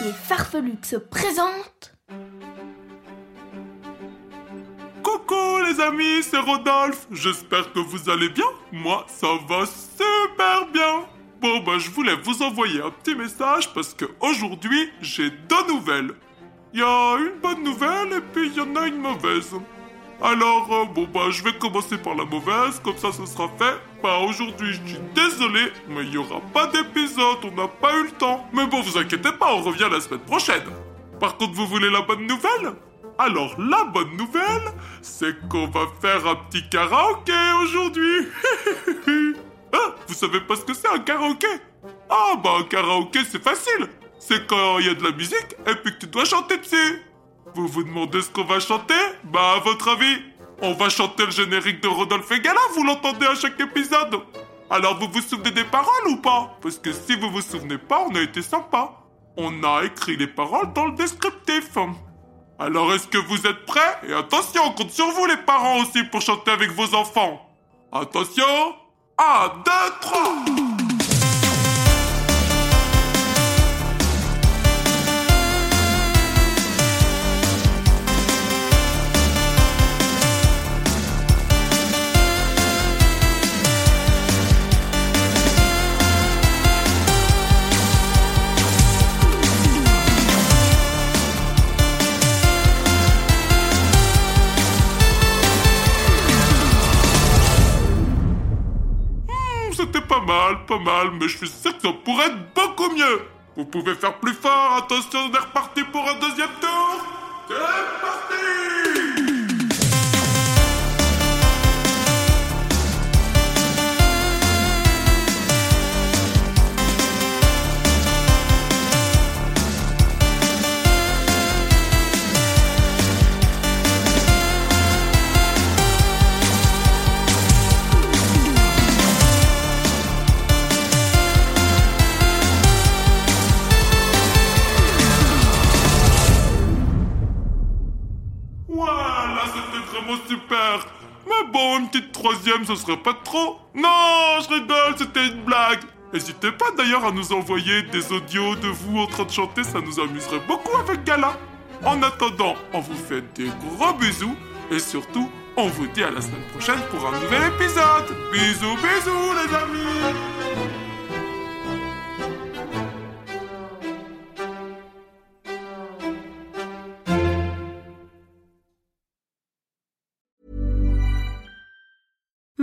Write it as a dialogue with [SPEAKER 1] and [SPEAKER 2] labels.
[SPEAKER 1] Loustique et Farfelux se présentent
[SPEAKER 2] Coucou les amis, c'est Rodolphe. J'espère que vous allez bien. Moi, ça va super bien. Bon, bah, je voulais vous envoyer un petit message parce que aujourd'hui, j'ai deux nouvelles. Il y a une bonne nouvelle et puis il y en a une mauvaise. Alors, euh, bon, bah, je vais commencer par la mauvaise, comme ça, ce sera fait. Bah, aujourd'hui, je suis désolé, mais il n'y aura pas d'épisode, on n'a pas eu le temps. Mais bon, vous inquiétez pas, on revient la semaine prochaine. Par contre, vous voulez la bonne nouvelle? Alors, la bonne nouvelle, c'est qu'on va faire un petit karaoké aujourd'hui. ah, vous savez pas ce que c'est un karaoké? Ah, bah, un karaoké, c'est facile. C'est quand il y a de la musique et puis que tu dois chanter dessus. Vous vous demandez ce qu'on va chanter? Bah, à votre avis, on va chanter le générique de Rodolphe et Gala, vous l'entendez à chaque épisode. Alors, vous vous souvenez des paroles ou pas? Parce que si vous vous souvenez pas, on a été sympa. On a écrit les paroles dans le descriptif. Alors, est-ce que vous êtes prêts? Et attention, on compte sur vous les parents aussi pour chanter avec vos enfants. Attention 1, 2, 3 C'était pas mal, pas mal, mais je suis sûr que ça pourrait être beaucoup mieux. Vous pouvez faire plus fort, attention, on est reparti pour un deuxième tour. C'est parti vraiment super. Mais bon, une petite troisième, ce serait pas trop. Non, je rigole, c'était une blague. N'hésitez pas d'ailleurs à nous envoyer des audios de vous en train de chanter, ça nous amuserait beaucoup avec Gala. En attendant, on vous fait des gros bisous et surtout, on vous dit à la semaine prochaine pour un nouvel épisode. Bisous, bisous les amis.